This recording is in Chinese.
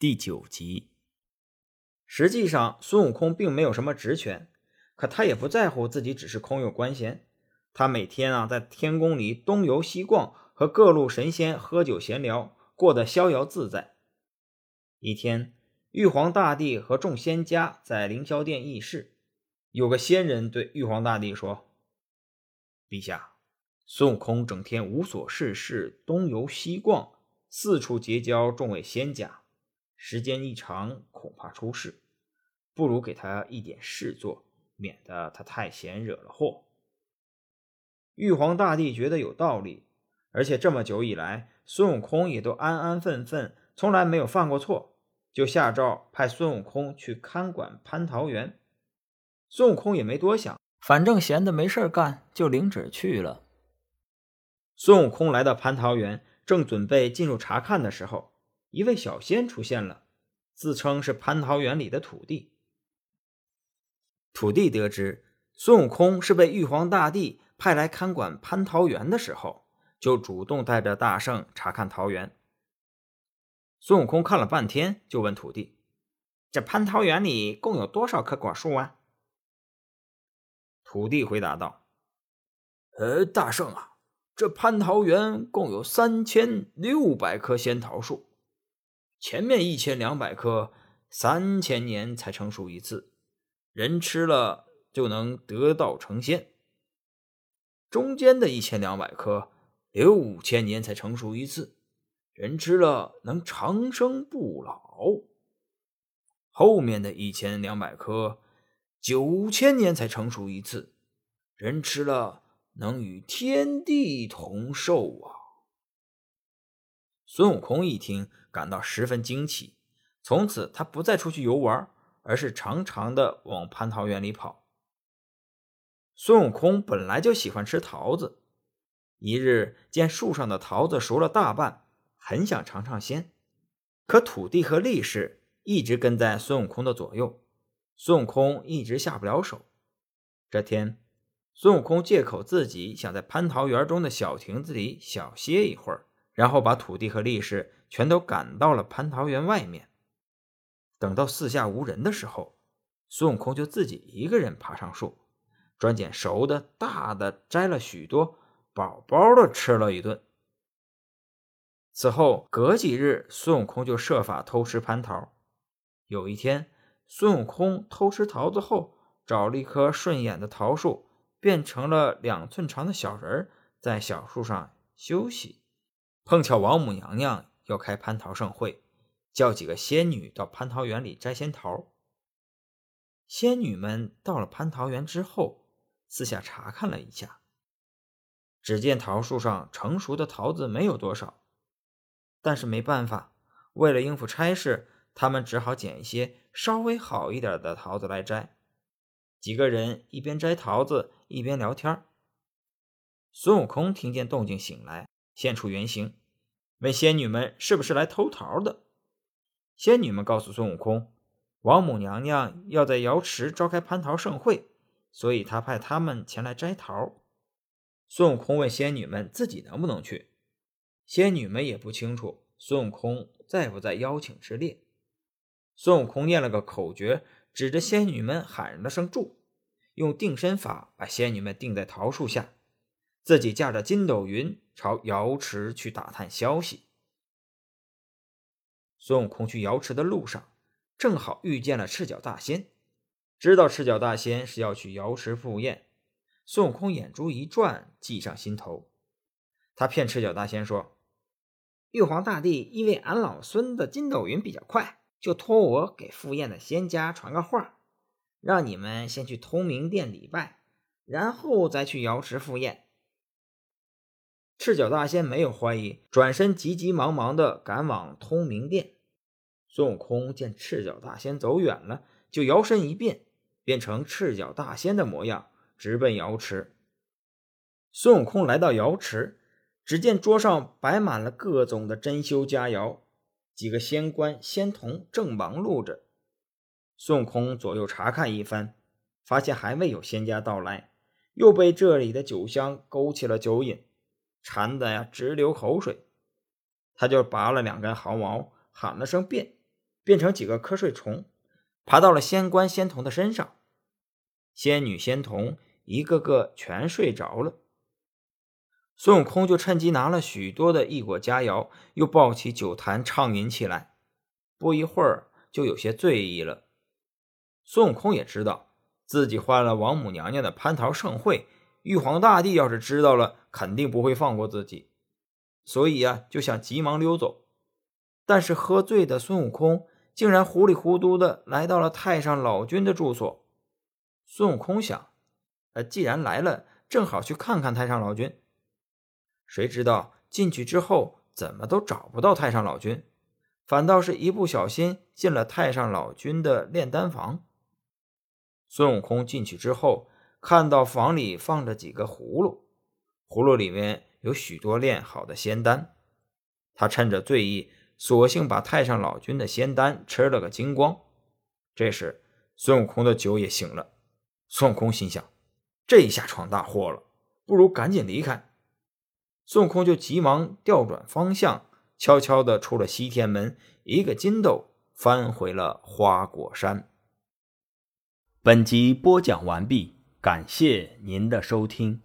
第九集，实际上孙悟空并没有什么职权，可他也不在乎自己只是空有官衔。他每天啊在天宫里东游西逛，和各路神仙喝酒闲聊，过得逍遥自在。一天，玉皇大帝和众仙家在凌霄殿议事，有个仙人对玉皇大帝说：“陛下，孙悟空整天无所事事，东游西逛，四处结交众位仙家。”时间一长，恐怕出事，不如给他一点事做，免得他太闲惹了祸。玉皇大帝觉得有道理，而且这么久以来，孙悟空也都安安分分，从来没有犯过错，就下诏派孙悟空去看管蟠桃园。孙悟空也没多想，反正闲的没事干，就领旨去了。孙悟空来到蟠桃园，正准备进入查看的时候。一位小仙出现了，自称是蟠桃园里的土地。土地得知孙悟空是被玉皇大帝派来看管蟠桃园的时候，就主动带着大圣查看桃园。孙悟空看了半天，就问土地：“这蟠桃园里共有多少棵果树啊？”土地回答道：“呃，大圣啊，这蟠桃园共有三千六百棵仙桃树。”前面一千两百颗，三千年才成熟一次，人吃了就能得道成仙。中间的一千两百棵，六千年才成熟一次，人吃了能长生不老。后面的一千两百颗，九千年才成熟一次，人吃了能与天地同寿啊！孙悟空一听，感到十分惊奇。从此，他不再出去游玩，而是常常的往蟠桃园里跑。孙悟空本来就喜欢吃桃子，一日见树上的桃子熟了大半，很想尝尝鲜。可土地和力士一直跟在孙悟空的左右，孙悟空一直下不了手。这天，孙悟空借口自己想在蟠桃园中的小亭子里小歇一会儿。然后把土地和力士全都赶到了蟠桃园外面。等到四下无人的时候，孙悟空就自己一个人爬上树，专捡熟的大的摘了许多，饱饱的吃了一顿。此后隔几日，孙悟空就设法偷吃蟠桃。有一天，孙悟空偷吃桃子后，找了一棵顺眼的桃树，变成了两寸长的小人在小树上休息。碰巧王母娘娘要开蟠桃盛会，叫几个仙女到蟠桃园里摘仙桃。仙女们到了蟠桃园之后，四下查看了一下，只见桃树上成熟的桃子没有多少，但是没办法，为了应付差事，他们只好捡一些稍微好一点的桃子来摘。几个人一边摘桃子一边聊天。孙悟空听见动静醒来，现出原形。问仙女们是不是来偷桃的？仙女们告诉孙悟空，王母娘娘要在瑶池召开蟠桃盛会，所以他派他们前来摘桃。孙悟空问仙女们自己能不能去，仙女们也不清楚孙悟空在不在邀请之列。孙悟空念了个口诀，指着仙女们喊了声“住”，用定身法把仙女们定在桃树下。自己驾着筋斗云朝瑶池去打探消息。孙悟空去瑶池的路上，正好遇见了赤脚大仙。知道赤脚大仙是要去瑶池赴宴，孙悟空眼珠一转，计上心头。他骗赤脚大仙说：“玉皇大帝因为俺老孙的筋斗云比较快，就托我给赴宴的仙家传个话，让你们先去通明殿礼拜，然后再去瑶池赴宴。”赤脚大仙没有怀疑，转身急急忙忙地赶往通明殿。孙悟空见赤脚大仙走远了，就摇身一变，变成赤脚大仙的模样，直奔瑶池。孙悟空来到瑶池，只见桌上摆满了各种的珍馐佳肴，几个仙官仙童正忙碌着。孙悟空左右查看一番，发现还未有仙家到来，又被这里的酒香勾起了酒瘾。馋得呀直流口水，他就拔了两根毫毛，喊了声变，变成几个瞌睡虫，爬到了仙官仙童的身上。仙女仙童一个个全睡着了。孙悟空就趁机拿了许多的异果佳肴，又抱起酒坛畅饮起来。不一会儿就有些醉意了。孙悟空也知道自己坏了王母娘娘的蟠桃盛会，玉皇大帝要是知道了，肯定不会放过自己，所以啊，就想急忙溜走。但是喝醉的孙悟空竟然糊里糊涂的来到了太上老君的住所。孙悟空想，呃，既然来了，正好去看看太上老君。谁知道进去之后，怎么都找不到太上老君，反倒是一不小心进了太上老君的炼丹房。孙悟空进去之后，看到房里放着几个葫芦，葫芦里面有许多炼好的仙丹。他趁着醉意，索性把太上老君的仙丹吃了个精光。这时，孙悟空的酒也醒了。孙悟空心想：这一下闯大祸了，不如赶紧离开。孙悟空就急忙调转方向，悄悄地出了西天门，一个筋斗翻回了花果山。本集播讲完毕，感谢您的收听。